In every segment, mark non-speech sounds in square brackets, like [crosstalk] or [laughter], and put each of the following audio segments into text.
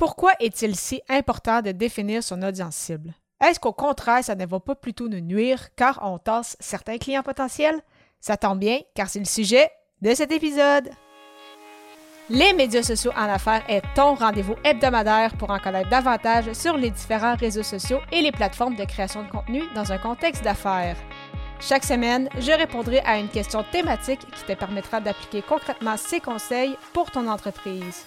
Pourquoi est-il si important de définir son audience cible? Est-ce qu'au contraire, ça ne va pas plutôt nous nuire car on tasse certains clients potentiels? Ça tombe bien car c'est le sujet de cet épisode. Les médias sociaux en affaires est ton rendez-vous hebdomadaire pour en connaître davantage sur les différents réseaux sociaux et les plateformes de création de contenu dans un contexte d'affaires. Chaque semaine, je répondrai à une question thématique qui te permettra d'appliquer concrètement ces conseils pour ton entreprise.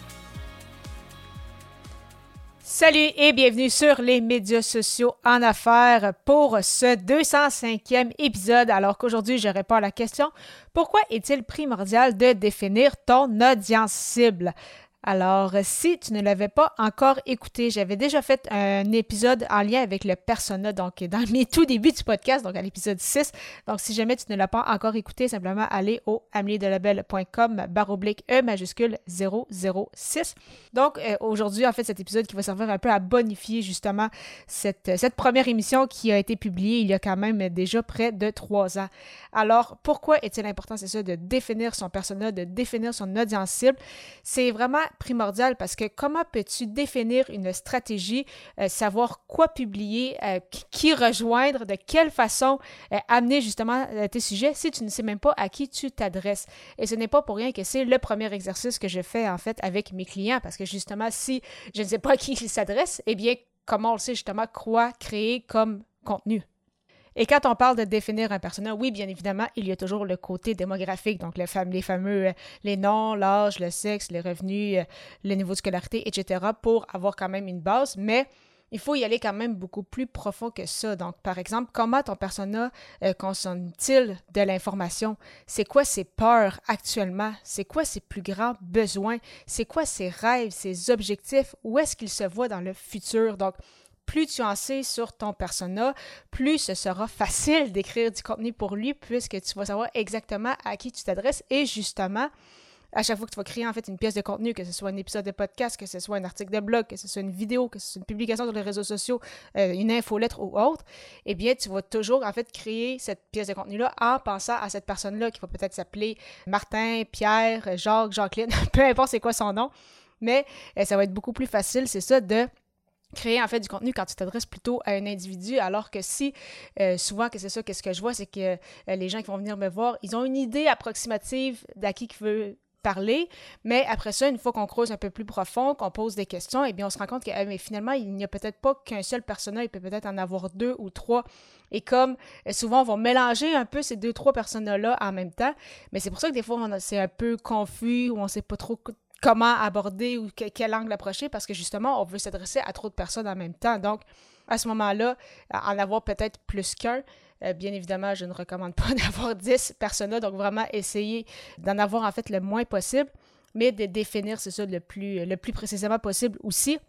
Salut et bienvenue sur les médias sociaux en affaires pour ce 205e épisode. Alors qu'aujourd'hui, je réponds à la question pourquoi est-il primordial de définir ton audience cible? Alors, si tu ne l'avais pas encore écouté, j'avais déjà fait un épisode en lien avec le persona, donc dans mes tout débuts du podcast, donc à l'épisode 6. Donc, si jamais tu ne l'as pas encore écouté, simplement aller au ameliedelabel.com baroblique E majuscule 006. Donc, euh, aujourd'hui, en fait, cet épisode qui va servir un peu à bonifier justement cette, cette première émission qui a été publiée il y a quand même déjà près de trois ans. Alors, pourquoi est-il important, c'est ça, de définir son persona, de définir son audience cible? C'est vraiment primordial parce que comment peux-tu définir une stratégie, euh, savoir quoi publier, euh, qui rejoindre, de quelle façon euh, amener justement tes sujets si tu ne sais même pas à qui tu t'adresses? Et ce n'est pas pour rien que c'est le premier exercice que je fais en fait avec mes clients parce que justement, si je ne sais pas à qui ils s'adressent, eh bien, comment on sait justement quoi créer comme contenu? Et quand on parle de définir un personnage, oui, bien évidemment, il y a toujours le côté démographique, donc les fameux, euh, les noms, l'âge, le sexe, les revenus, euh, le niveau de scolarité, etc., pour avoir quand même une base, mais il faut y aller quand même beaucoup plus profond que ça. Donc, par exemple, comment ton persona euh, consomme-t-il de l'information? C'est quoi ses peurs actuellement? C'est quoi ses plus grands besoins? C'est quoi ses rêves, ses objectifs? Où est-ce qu'il se voit dans le futur? Plus tu en sais sur ton persona, plus ce sera facile [laughs] d'écrire du contenu pour lui puisque tu vas savoir exactement à qui tu t'adresses. Et justement, à chaque fois que tu vas créer en fait une pièce de contenu, que ce soit un épisode de podcast, que ce soit un article de blog, que ce soit une vidéo, que ce soit une publication sur les réseaux sociaux, euh, une infolettre ou autre, eh bien, tu vas toujours en fait créer cette pièce de contenu-là en pensant à cette personne-là qui va peut-être s'appeler Martin, Pierre, Jacques, Jacqueline, [laughs] peu importe c'est quoi son nom, mais euh, ça va être beaucoup plus facile, c'est ça, de créer en fait du contenu quand tu t'adresses plutôt à un individu, alors que si euh, souvent que c'est ça, qu'est-ce que je vois, c'est que euh, les gens qui vont venir me voir, ils ont une idée approximative d'à qui qui veut parler, mais après ça, une fois qu'on creuse un peu plus profond, qu'on pose des questions, eh bien, on se rend compte que eh, mais finalement, il n'y a peut-être pas qu'un seul personnage, il peut peut-être en avoir deux ou trois. Et comme euh, souvent, on va mélanger un peu ces deux, trois personnages-là en même temps, mais c'est pour ça que des fois, c'est un peu confus ou on ne sait pas trop comment aborder ou quel angle approcher parce que justement, on veut s'adresser à trop de personnes en même temps. Donc, à ce moment-là, en avoir peut-être plus qu'un, euh, bien évidemment, je ne recommande pas [laughs] d'avoir 10 personnes, donc vraiment essayer d'en avoir en fait le moins possible, mais de définir, c'est ça, le plus, le plus précisément possible aussi.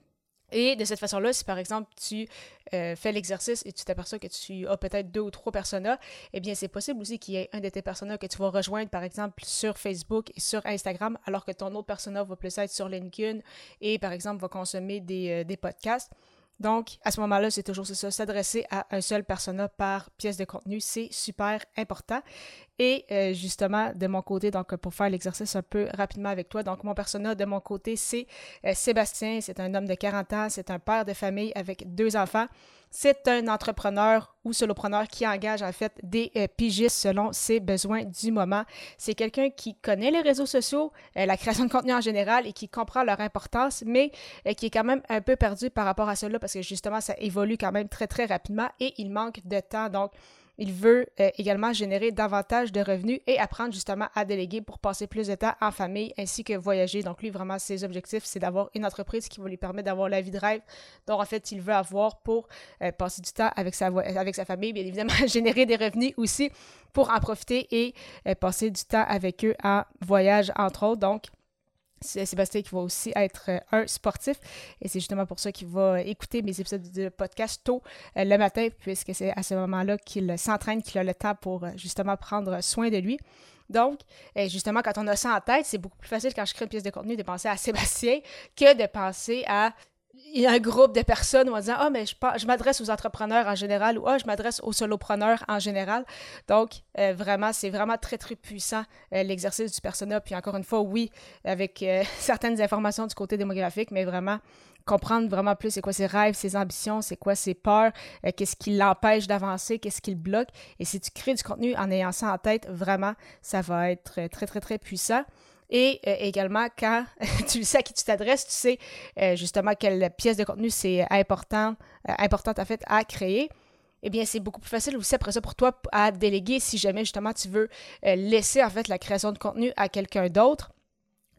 Et de cette façon-là, si par exemple tu euh, fais l'exercice et tu t'aperçois que tu as peut-être deux ou trois personas, eh bien c'est possible aussi qu'il y ait un de tes personas que tu vas rejoindre par exemple sur Facebook et sur Instagram, alors que ton autre persona va plus être sur LinkedIn et par exemple va consommer des, euh, des podcasts. Donc, à ce moment-là, c'est toujours ça, s'adresser à un seul persona par pièce de contenu, c'est super important. Et euh, justement, de mon côté, donc pour faire l'exercice un peu rapidement avec toi, donc mon persona de mon côté, c'est euh, Sébastien, c'est un homme de 40 ans, c'est un père de famille avec deux enfants. C'est un entrepreneur ou solopreneur qui engage en fait des euh, pigistes selon ses besoins du moment. C'est quelqu'un qui connaît les réseaux sociaux, la création de contenu en général et qui comprend leur importance, mais qui est quand même un peu perdu par rapport à cela parce que justement ça évolue quand même très très rapidement et il manque de temps. Donc il veut euh, également générer davantage de revenus et apprendre justement à déléguer pour passer plus de temps en famille ainsi que voyager. Donc lui, vraiment, ses objectifs, c'est d'avoir une entreprise qui va lui permettre d'avoir la vie de rêve dont en fait il veut avoir pour euh, passer du temps avec sa, avec sa famille, bien évidemment, [laughs] générer des revenus aussi pour en profiter et euh, passer du temps avec eux en voyage, entre autres. Donc, Sébastien qui va aussi être euh, un sportif et c'est justement pour ça qu'il va écouter mes épisodes de podcast tôt euh, le matin puisque c'est à ce moment-là qu'il s'entraîne, qu'il a le temps pour euh, justement prendre soin de lui. Donc, justement, quand on a ça en tête, c'est beaucoup plus facile quand je crée une pièce de contenu de penser à Sébastien que de penser à il y a un groupe de personnes en disant Ah, mais je, je m'adresse aux entrepreneurs en général ou Ah, je m'adresse aux solopreneurs en général. Donc, euh, vraiment, c'est vraiment très, très puissant euh, l'exercice du persona. Puis encore une fois, oui, avec euh, [laughs] certaines informations du côté démographique, mais vraiment comprendre vraiment plus c'est quoi ses rêves, ses ambitions, c'est quoi ses peurs, qu'est-ce qui l'empêche d'avancer, qu'est-ce qui le bloque. Et si tu crées du contenu en ayant ça en tête, vraiment, ça va être très, très, très puissant. Et euh, également, quand [laughs] tu sais à qui tu t'adresses, tu sais euh, justement quelle pièce de contenu c'est important, euh, importante en fait à créer eh bien, c'est beaucoup plus facile aussi après ça pour toi à déléguer si jamais justement tu veux laisser en fait la création de contenu à quelqu'un d'autre.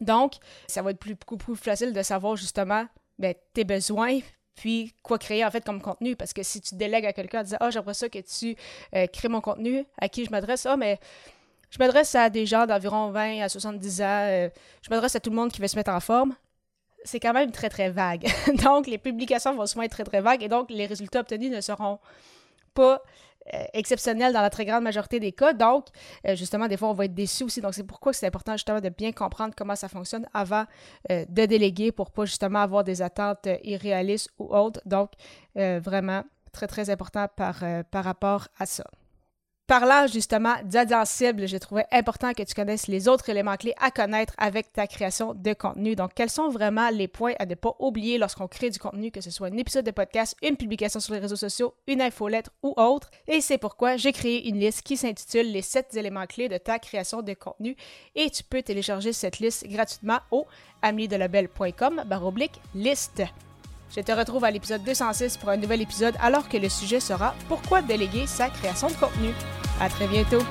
Donc, ça va être beaucoup plus facile de savoir justement ben, tes besoins, puis quoi créer en fait comme contenu. Parce que si tu délègues à quelqu'un en disant Ah, j'aimerais ça que tu crées mon contenu, à qui je m'adresse, ah, mais je m'adresse à des gens d'environ 20 à 70 ans. Euh, je m'adresse à tout le monde qui veut se mettre en forme. C'est quand même très, très vague. [laughs] donc, les publications vont souvent être très, très vagues et donc les résultats obtenus ne seront pas euh, exceptionnels dans la très grande majorité des cas. Donc, euh, justement, des fois, on va être déçu aussi. Donc, c'est pourquoi c'est important justement de bien comprendre comment ça fonctionne avant de déléguer pour pas justement avoir des attentes irréalistes ou autres. Donc, vraiment, très, très important par, par rapport à ça. Parlant justement d'audience cible, j'ai trouvé important que tu connaisses les autres éléments clés à connaître avec ta création de contenu. Donc, quels sont vraiment les points à ne pas oublier lorsqu'on crée du contenu, que ce soit un épisode de podcast, une publication sur les réseaux sociaux, une infolettre ou autre? Et c'est pourquoi j'ai créé une liste qui s'intitule Les 7 éléments clés de ta création de contenu. Et tu peux télécharger cette liste gratuitement au ameliedelabel.com baroblique liste. Je te retrouve à l'épisode 206 pour un nouvel épisode alors que le sujet sera Pourquoi déléguer sa création de contenu. À très bientôt.